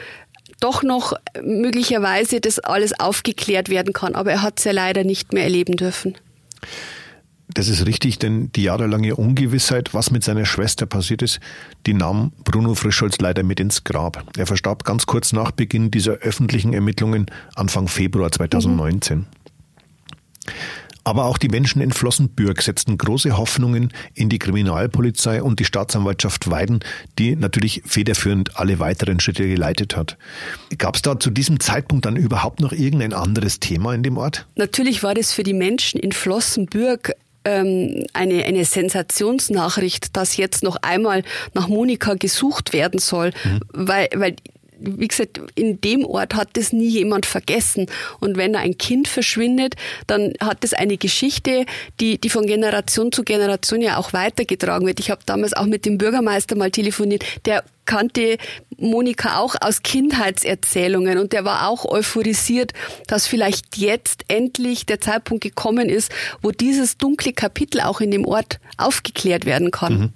doch noch möglicherweise das alles aufgeklärt werden kann. Aber er hat es ja leider nicht mehr erleben dürfen. Das ist richtig, denn die jahrelange Ungewissheit, was mit seiner Schwester passiert ist, die nahm Bruno Frischholz leider mit ins Grab. Er verstarb ganz kurz nach Beginn dieser öffentlichen Ermittlungen Anfang Februar 2019. Mhm. Aber auch die Menschen in Flossenbürg setzten große Hoffnungen in die Kriminalpolizei und die Staatsanwaltschaft Weiden, die natürlich federführend alle weiteren Schritte geleitet hat. Gab es da zu diesem Zeitpunkt dann überhaupt noch irgendein anderes Thema in dem Ort? Natürlich war das für die Menschen in Flossenbürg ähm, eine, eine Sensationsnachricht, dass jetzt noch einmal nach Monika gesucht werden soll, mhm. weil, weil wie gesagt, in dem Ort hat das nie jemand vergessen. Und wenn ein Kind verschwindet, dann hat das eine Geschichte, die, die von Generation zu Generation ja auch weitergetragen wird. Ich habe damals auch mit dem Bürgermeister mal telefoniert, der kannte Monika auch aus Kindheitserzählungen und der war auch euphorisiert, dass vielleicht jetzt endlich der Zeitpunkt gekommen ist, wo dieses dunkle Kapitel auch in dem Ort aufgeklärt werden kann. Mhm.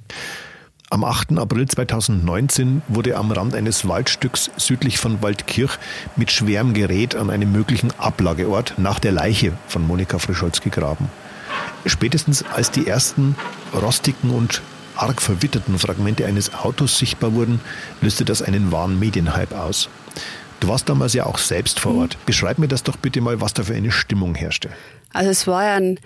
Am 8. April 2019 wurde am Rand eines Waldstücks südlich von Waldkirch mit schwerem Gerät an einem möglichen Ablageort nach der Leiche von Monika Frischholz gegraben. Spätestens als die ersten rostigen und arg verwitterten Fragmente eines Autos sichtbar wurden, löste das einen wahren Medienhype aus. Du warst damals ja auch selbst vor Ort. Beschreib mir das doch bitte mal, was da für eine Stimmung herrschte. Also es war ja ein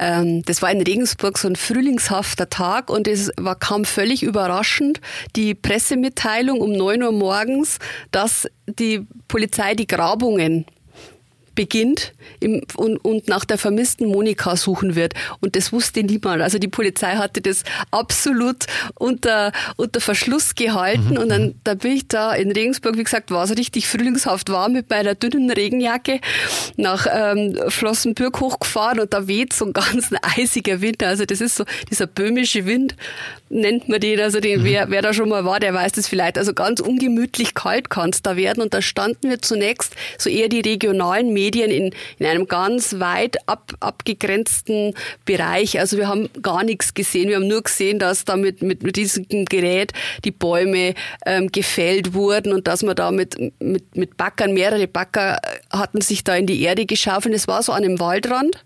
ähm, das war in Regensburg so ein frühlingshafter Tag und es war, kam völlig überraschend die Pressemitteilung um neun Uhr morgens, dass die Polizei die Grabungen beginnt im, und, und nach der vermissten Monika suchen wird. Und das wusste niemand. Also die Polizei hatte das absolut unter, unter Verschluss gehalten. Mhm. Und dann da bin ich da in Regensburg, wie gesagt, war es richtig frühlingshaft warm mit meiner dünnen Regenjacke nach ähm, Flossenbürg hochgefahren und da weht so ein ganz *laughs* eisiger Wind. Also das ist so dieser böhmische Wind, nennt man den. Also den, mhm. wer, wer da schon mal war, der weiß das vielleicht. Also ganz ungemütlich kalt kann es da werden. Und da standen wir zunächst so eher die regionalen Medien in, in einem ganz weit ab, abgegrenzten Bereich. Also wir haben gar nichts gesehen. Wir haben nur gesehen, dass da mit, mit, mit diesem Gerät die Bäume ähm, gefällt wurden und dass man da mit, mit, mit Backern, mehrere Backer hatten sich da in die Erde geschaufelt. Es war so an einem Waldrand.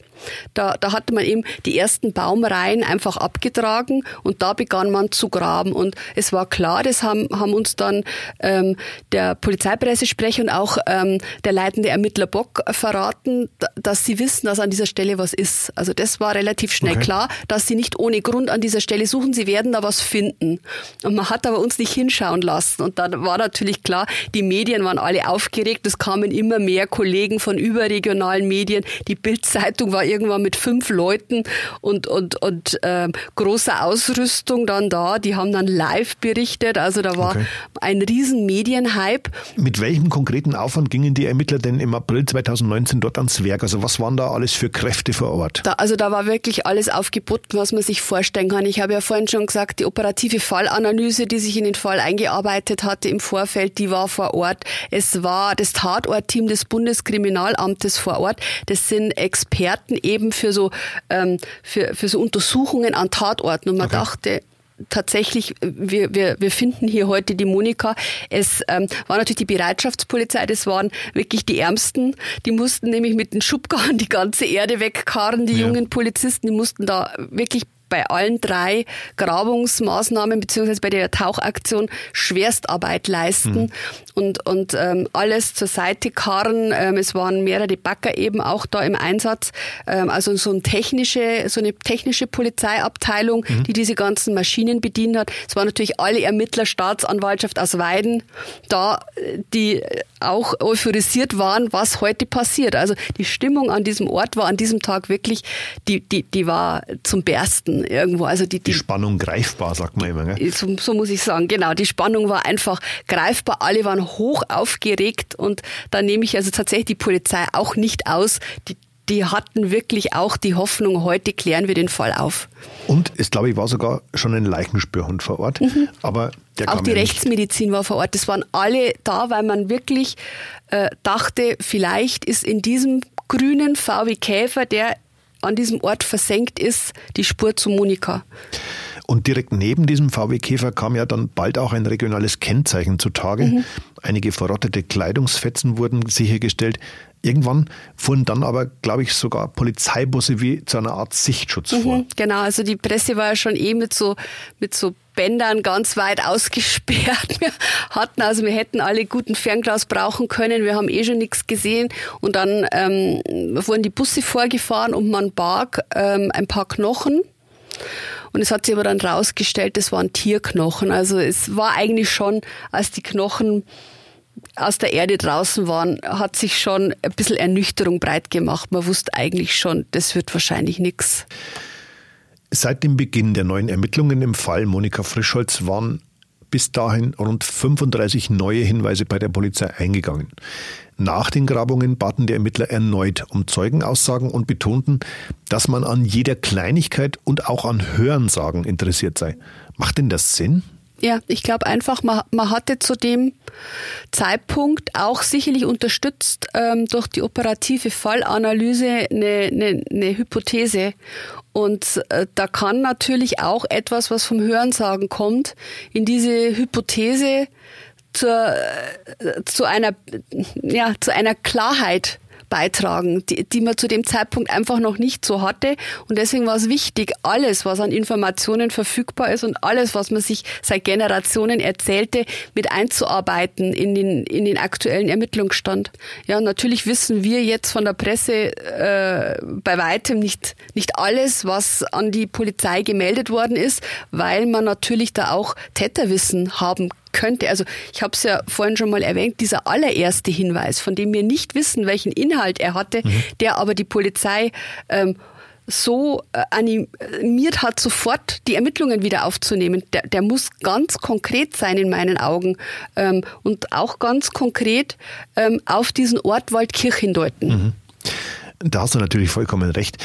Da, da hatte man eben die ersten Baumreihen einfach abgetragen und da begann man zu graben. Und es war klar, das haben, haben uns dann ähm, der Polizeipressesprecher und auch ähm, der leitende Ermittler Bock verraten, dass sie wissen, dass an dieser Stelle was ist. Also das war relativ schnell okay. klar, dass sie nicht ohne Grund an dieser Stelle suchen, sie werden da was finden. Und man hat aber uns nicht hinschauen lassen. Und dann war natürlich klar, die Medien waren alle aufgeregt, es kamen immer mehr Kollegen von überregionalen Medien, die Bildzeitung war irgendwann mit fünf Leuten und, und, und ähm, großer Ausrüstung dann da. Die haben dann live berichtet. Also da war okay. ein riesen Medienhype. Mit welchem konkreten Aufwand gingen die Ermittler denn im April 2019 dort ans Werk? Also was waren da alles für Kräfte vor Ort? Da, also da war wirklich alles aufgeboten, was man sich vorstellen kann. Ich habe ja vorhin schon gesagt, die operative Fallanalyse, die sich in den Fall eingearbeitet hatte im Vorfeld, die war vor Ort. Es war das Tatortteam des Bundeskriminalamtes vor Ort. Das sind Experten eben für so, ähm, für, für so Untersuchungen an Tatorten. Und man okay. dachte, tatsächlich, wir, wir, wir finden hier heute die Monika. Es ähm, war natürlich die Bereitschaftspolizei, das waren wirklich die Ärmsten. Die mussten nämlich mit den Schubkarren die ganze Erde wegkarren, die ja. jungen Polizisten, die mussten da wirklich bei allen drei Grabungsmaßnahmen beziehungsweise bei der Tauchaktion Schwerstarbeit leisten mhm. und, und ähm, alles zur Seite karren. Ähm, es waren mehrere Bagger eben auch da im Einsatz. Ähm, also so, ein technische, so eine technische Polizeiabteilung, mhm. die diese ganzen Maschinen bedient hat. Es waren natürlich alle Ermittler, Staatsanwaltschaft aus Weiden da, die auch euphorisiert waren, was heute passiert. Also die Stimmung an diesem Ort war an diesem Tag wirklich, die, die, die war zum Bersten irgendwo. Also die, die, die Spannung greifbar, sagt man immer. Gell? So, so muss ich sagen, genau. Die Spannung war einfach greifbar. Alle waren hoch aufgeregt und da nehme ich also tatsächlich die Polizei auch nicht aus. Die, die hatten wirklich auch die Hoffnung, heute klären wir den Fall auf. Und es, glaube ich, war sogar schon ein Leichenspürhund vor Ort. Mhm. Aber auch die ja Rechtsmedizin war vor Ort. Das waren alle da, weil man wirklich äh, dachte, vielleicht ist in diesem grünen VW Käfer, der an diesem Ort versenkt ist, die Spur zu Monika. Und direkt neben diesem VW Käfer kam ja dann bald auch ein regionales Kennzeichen zutage. Mhm. Einige verrottete Kleidungsfetzen wurden sichergestellt. Irgendwann fuhren dann aber, glaube ich, sogar Polizeibusse wie zu einer Art Sichtschutz mhm, vor. Genau, also die Presse war ja schon eh mit so, mit so Bändern ganz weit *laughs* ausgesperrt. Wir hatten also, wir hätten alle guten Fernglas brauchen können. Wir haben eh schon nichts gesehen. Und dann ähm, wurden die Busse vorgefahren und man barg ähm, ein paar Knochen. Und es hat sich aber dann rausgestellt, das waren Tierknochen. Also es war eigentlich schon, als die Knochen aus der Erde draußen waren, hat sich schon ein bisschen Ernüchterung breit gemacht. Man wusste eigentlich schon, das wird wahrscheinlich nichts. Seit dem Beginn der neuen Ermittlungen im Fall Monika Frischholz waren bis dahin rund 35 neue Hinweise bei der Polizei eingegangen. Nach den Grabungen baten die Ermittler erneut um Zeugenaussagen und betonten, dass man an jeder Kleinigkeit und auch an Hörensagen interessiert sei. Macht denn das Sinn? Ja, ich glaube einfach, man, man hatte zu dem Zeitpunkt auch sicherlich unterstützt ähm, durch die operative Fallanalyse eine, eine, eine Hypothese. Und äh, da kann natürlich auch etwas, was vom Hörensagen kommt, in diese Hypothese zur, äh, zu einer, ja, zu einer Klarheit beitragen, die, die man zu dem Zeitpunkt einfach noch nicht so hatte. Und deswegen war es wichtig, alles, was an Informationen verfügbar ist und alles, was man sich seit Generationen erzählte, mit einzuarbeiten in den, in den aktuellen Ermittlungsstand. Ja, natürlich wissen wir jetzt von der Presse äh, bei weitem nicht, nicht alles, was an die Polizei gemeldet worden ist, weil man natürlich da auch Täterwissen haben könnte. Also ich habe es ja vorhin schon mal erwähnt, dieser allererste Hinweis, von dem wir nicht wissen, welchen Inhalt er hatte, mhm. der aber die Polizei ähm, so äh, animiert hat, sofort die Ermittlungen wieder aufzunehmen. Der, der muss ganz konkret sein in meinen Augen ähm, und auch ganz konkret ähm, auf diesen Ort Waldkirch hindeuten. Mhm. Da hast du natürlich vollkommen recht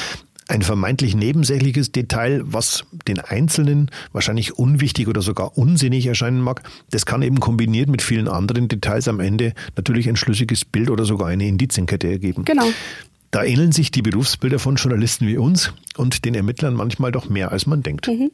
ein vermeintlich nebensächliches Detail, was den Einzelnen wahrscheinlich unwichtig oder sogar unsinnig erscheinen mag, das kann eben kombiniert mit vielen anderen Details am Ende natürlich ein schlüssiges Bild oder sogar eine Indizienkette ergeben. Genau. Da ähneln sich die Berufsbilder von Journalisten wie uns und den Ermittlern manchmal doch mehr, als man denkt. Mhm.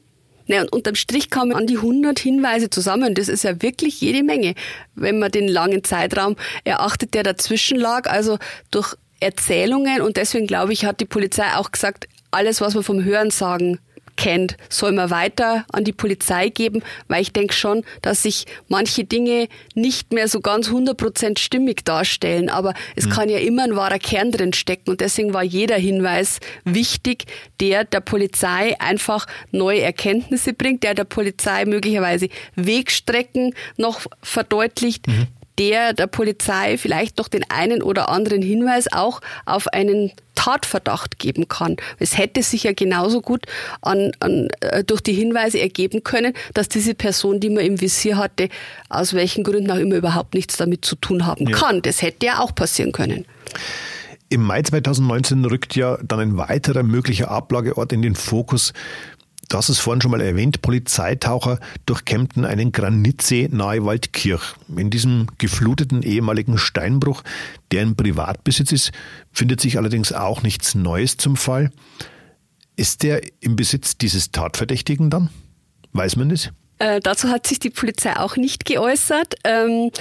Ja, und unterm Strich kamen an die 100 Hinweise zusammen. Das ist ja wirklich jede Menge, wenn man den langen Zeitraum erachtet, der dazwischen lag. Also durch Erzählungen und deswegen glaube ich, hat die Polizei auch gesagt, alles, was man vom Hörensagen kennt, soll man weiter an die Polizei geben, weil ich denke schon, dass sich manche Dinge nicht mehr so ganz 100% stimmig darstellen, aber es mhm. kann ja immer ein wahrer Kern drin stecken. Und deswegen war jeder Hinweis wichtig, der der Polizei einfach neue Erkenntnisse bringt, der der Polizei möglicherweise Wegstrecken noch verdeutlicht, mhm der der Polizei vielleicht doch den einen oder anderen Hinweis auch auf einen Tatverdacht geben kann. Es hätte sich ja genauso gut an, an, äh, durch die Hinweise ergeben können, dass diese Person, die man im Visier hatte, aus welchen Gründen auch immer überhaupt nichts damit zu tun haben ja. kann. Das hätte ja auch passieren können. Im Mai 2019 rückt ja dann ein weiterer möglicher Ablageort in den Fokus, Du hast es vorhin schon mal erwähnt, Polizeitaucher durchkämmten einen Granitsee nahe Waldkirch. In diesem gefluteten ehemaligen Steinbruch, der in Privatbesitz ist, findet sich allerdings auch nichts Neues zum Fall. Ist der im Besitz dieses Tatverdächtigen dann? Weiß man das? Äh, dazu hat sich die Polizei auch nicht geäußert. Ähm,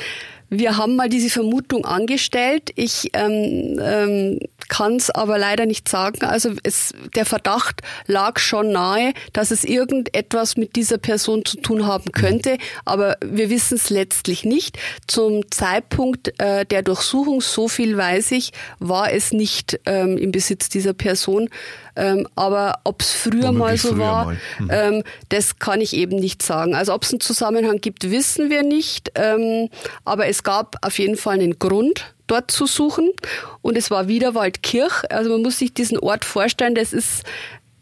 wir haben mal diese Vermutung angestellt. Ich ähm, ähm, kann es aber leider nicht sagen. Also es, der Verdacht lag schon nahe, dass es irgendetwas mit dieser Person zu tun haben könnte, aber wir wissen es letztlich nicht. Zum Zeitpunkt äh, der Durchsuchung, so viel weiß ich, war es nicht ähm, im Besitz dieser Person. Ähm, aber ob es früher mal so früher war, mal. Mhm. Ähm, das kann ich eben nicht sagen. Also ob es einen Zusammenhang gibt, wissen wir nicht. Ähm, aber es gab auf jeden Fall einen Grund, dort zu suchen. Und es war wieder Waldkirch. Also man muss sich diesen Ort vorstellen, das ist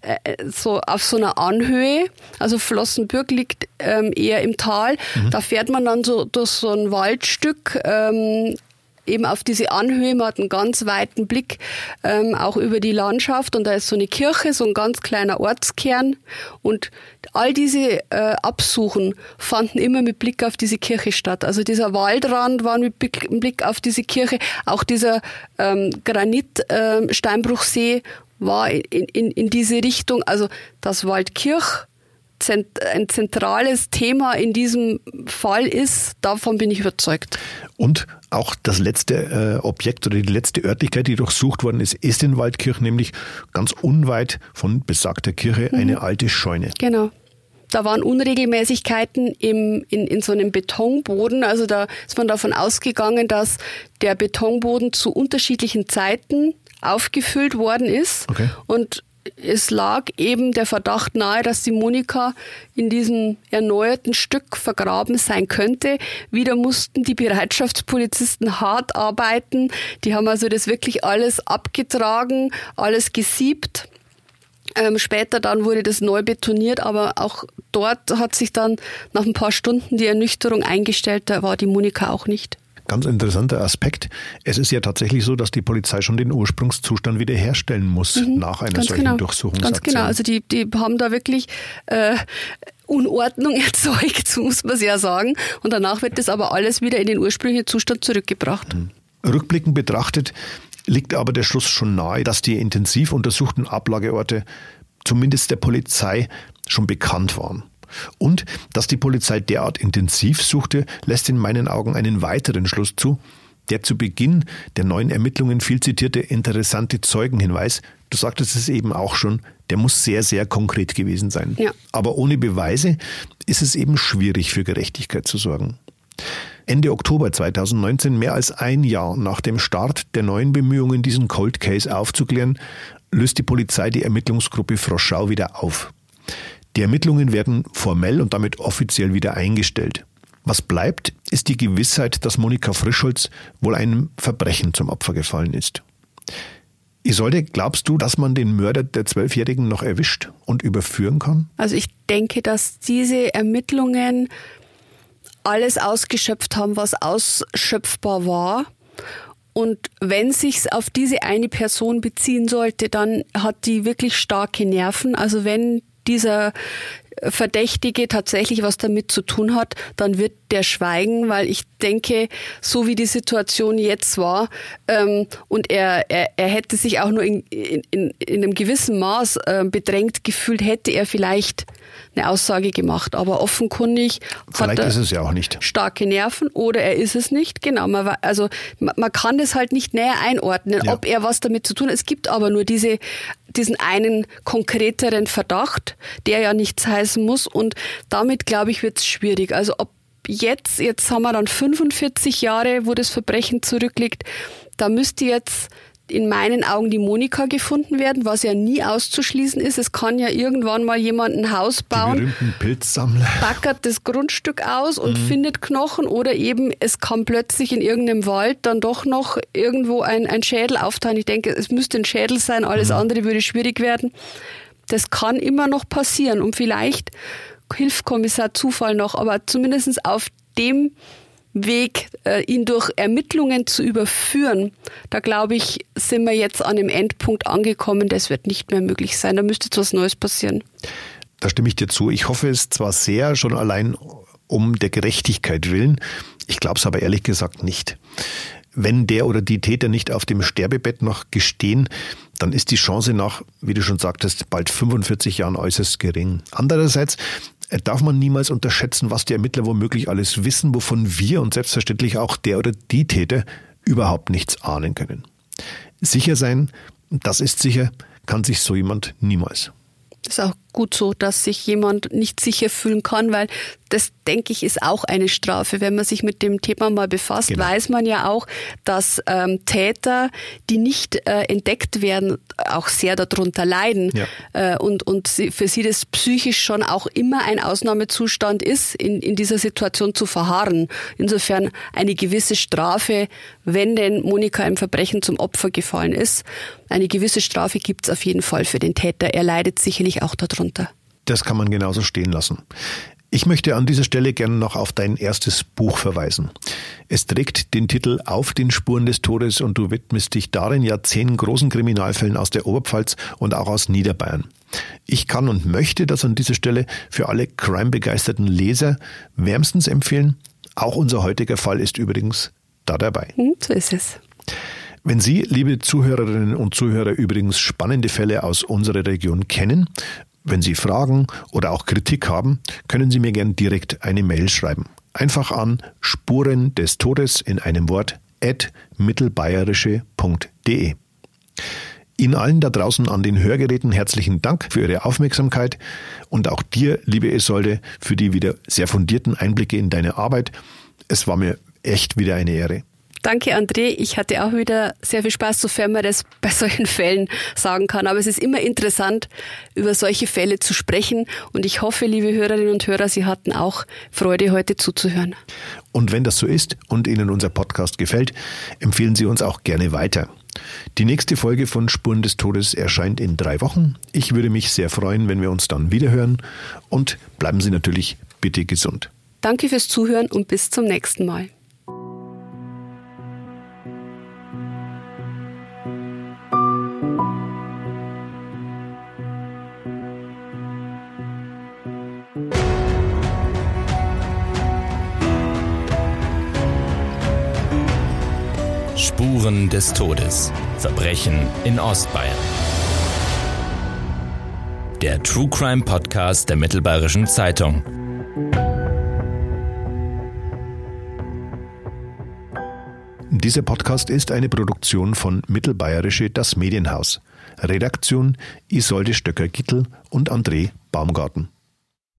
äh, so auf so einer Anhöhe. Also Flossenbürg liegt ähm, eher im Tal. Mhm. Da fährt man dann so durch so ein Waldstück ähm, eben auf diese Anhöhe, man hat einen ganz weiten Blick ähm, auch über die Landschaft und da ist so eine Kirche, so ein ganz kleiner Ortskern und all diese äh, Absuchen fanden immer mit Blick auf diese Kirche statt. Also dieser Waldrand war mit Blick auf diese Kirche, auch dieser ähm, Granitsteinbruchsee ähm, war in, in, in diese Richtung. Also das Waldkirch ein zentrales Thema in diesem Fall ist, davon bin ich überzeugt. Und auch das letzte äh, Objekt oder die letzte Örtlichkeit, die durchsucht worden ist, ist in Waldkirch, nämlich ganz unweit von besagter Kirche mhm. eine alte Scheune. Genau. Da waren Unregelmäßigkeiten im, in, in so einem Betonboden. Also da ist man davon ausgegangen, dass der Betonboden zu unterschiedlichen Zeiten aufgefüllt worden ist. Okay. Und es lag eben der Verdacht nahe, dass die Monika in diesem erneuerten Stück vergraben sein könnte. Wieder mussten die Bereitschaftspolizisten hart arbeiten. Die haben also das wirklich alles abgetragen, alles gesiebt. Ähm, später dann wurde das neu betoniert, aber auch dort hat sich dann nach ein paar Stunden die Ernüchterung eingestellt. Da war die Monika auch nicht. Ganz interessanter Aspekt. Es ist ja tatsächlich so, dass die Polizei schon den Ursprungszustand wiederherstellen muss mhm, nach einer solchen genau, Durchsuchungsaktion. Ganz genau. Also die, die haben da wirklich äh, Unordnung *laughs* erzeugt, muss man ja sagen. Und danach wird das aber alles wieder in den ursprünglichen Zustand zurückgebracht. Mhm. Rückblickend betrachtet liegt aber der Schluss schon nahe, dass die intensiv untersuchten Ablageorte zumindest der Polizei schon bekannt waren. Und dass die Polizei derart intensiv suchte, lässt in meinen Augen einen weiteren Schluss zu, der zu Beginn der neuen Ermittlungen viel zitierte interessante Zeugenhinweis, du sagtest es eben auch schon, der muss sehr, sehr konkret gewesen sein. Ja. Aber ohne Beweise ist es eben schwierig für Gerechtigkeit zu sorgen. Ende Oktober 2019, mehr als ein Jahr nach dem Start der neuen Bemühungen, diesen Cold Case aufzuklären, löst die Polizei die Ermittlungsgruppe Froschau wieder auf. Die Ermittlungen werden formell und damit offiziell wieder eingestellt. Was bleibt, ist die Gewissheit, dass Monika Frischholz wohl einem Verbrechen zum Opfer gefallen ist. Isolde, glaubst du, dass man den Mörder der Zwölfjährigen noch erwischt und überführen kann? Also ich denke, dass diese Ermittlungen alles ausgeschöpft haben, was ausschöpfbar war. Und wenn sich's auf diese eine Person beziehen sollte, dann hat die wirklich starke Nerven. Also wenn dieser Verdächtige tatsächlich was damit zu tun hat, dann wird der schweigen, weil ich denke, so wie die Situation jetzt war ähm, und er, er, er hätte sich auch nur in, in, in einem gewissen Maß äh, bedrängt gefühlt, hätte er vielleicht eine Aussage gemacht. Aber offenkundig Vielleicht hat er ist es ja auch nicht. starke Nerven oder er ist es nicht. Genau, man, also man kann das halt nicht näher einordnen, ja. ob er was damit zu tun hat. Es gibt aber nur diese diesen einen konkreteren Verdacht, der ja nichts heißen muss. Und damit, glaube ich, wird es schwierig. Also ob jetzt, jetzt haben wir dann 45 Jahre, wo das Verbrechen zurückliegt, da müsste jetzt in meinen Augen die Monika gefunden werden, was ja nie auszuschließen ist. Es kann ja irgendwann mal jemand ein Haus bauen, die berühmten Pilzsammler. backert das Grundstück aus und mhm. findet Knochen oder eben es kann plötzlich in irgendeinem Wald dann doch noch irgendwo ein, ein Schädel auftauchen. Ich denke, es müsste ein Schädel sein, alles mhm. andere würde schwierig werden. Das kann immer noch passieren und vielleicht hilft Kommissar Zufall noch, aber zumindest auf dem Weg, äh, ihn durch Ermittlungen zu überführen, da glaube ich, sind wir jetzt an dem Endpunkt angekommen. Das wird nicht mehr möglich sein. Da müsste jetzt was Neues passieren. Da stimme ich dir zu. Ich hoffe es zwar sehr, schon allein um der Gerechtigkeit willen. Ich glaube es aber ehrlich gesagt nicht. Wenn der oder die Täter nicht auf dem Sterbebett noch gestehen, dann ist die Chance nach, wie du schon sagtest, bald 45 Jahren äußerst gering. Andererseits äh, darf man niemals unterschätzen, was die Ermittler womöglich alles wissen, wovon wir und selbstverständlich auch der oder die Täter überhaupt nichts ahnen können. Sicher sein, das ist sicher, kann sich so jemand niemals. Das ist auch gut so, dass sich jemand nicht sicher fühlen kann, weil das, denke ich, ist auch eine Strafe. Wenn man sich mit dem Thema mal befasst, genau. weiß man ja auch, dass ähm, Täter, die nicht äh, entdeckt werden, auch sehr darunter leiden. Ja. Äh, und und sie, für sie das psychisch schon auch immer ein Ausnahmezustand ist, in, in dieser Situation zu verharren. Insofern eine gewisse Strafe, wenn denn Monika im Verbrechen zum Opfer gefallen ist. Eine gewisse Strafe gibt es auf jeden Fall für den Täter. Er leidet sicherlich auch darunter runter. Das kann man genauso stehen lassen. Ich möchte an dieser Stelle gerne noch auf dein erstes Buch verweisen. Es trägt den Titel Auf den Spuren des Todes und du widmest dich darin ja zehn großen Kriminalfällen aus der Oberpfalz und auch aus Niederbayern. Ich kann und möchte das an dieser Stelle für alle crime-begeisterten Leser wärmstens empfehlen. Auch unser heutiger Fall ist übrigens da dabei. Hm, so ist es. Wenn Sie, liebe Zuhörerinnen und Zuhörer, übrigens spannende Fälle aus unserer Region kennen, Wenn Sie Fragen oder auch Kritik haben, können Sie mir gern direkt eine Mail schreiben. Einfach an Spuren des Todes in einem Wort at mittelbayerische.de. Ihnen allen da draußen an den Hörgeräten herzlichen Dank für Ihre Aufmerksamkeit und auch dir, liebe Isolde, für die wieder sehr fundierten Einblicke in deine Arbeit. Es war mir echt wieder eine Ehre. Danke, André. Ich hatte auch wieder sehr viel Spaß, sofern man das bei solchen Fällen sagen kann. Aber es ist immer interessant, über solche Fälle zu sprechen. Und ich hoffe, liebe Hörerinnen und Hörer, Sie hatten auch Freude, heute zuzuhören. Und wenn das so ist und Ihnen unser Podcast gefällt, empfehlen Sie uns auch gerne weiter. Die nächste Folge von Spuren des Todes erscheint in drei Wochen. Ich würde mich sehr freuen, wenn wir uns dann wiederhören. Und bleiben Sie natürlich bitte gesund. Danke fürs Zuhören und bis zum nächsten Mal. Spuren des Todes. Verbrechen in Ostbayern. Der True Crime Podcast der Mittelbayerischen Zeitung. Dieser Podcast ist eine Produktion von Mittelbayerische Das Medienhaus. Redaktion Isolde Stöcker-Gittel und André Baumgarten.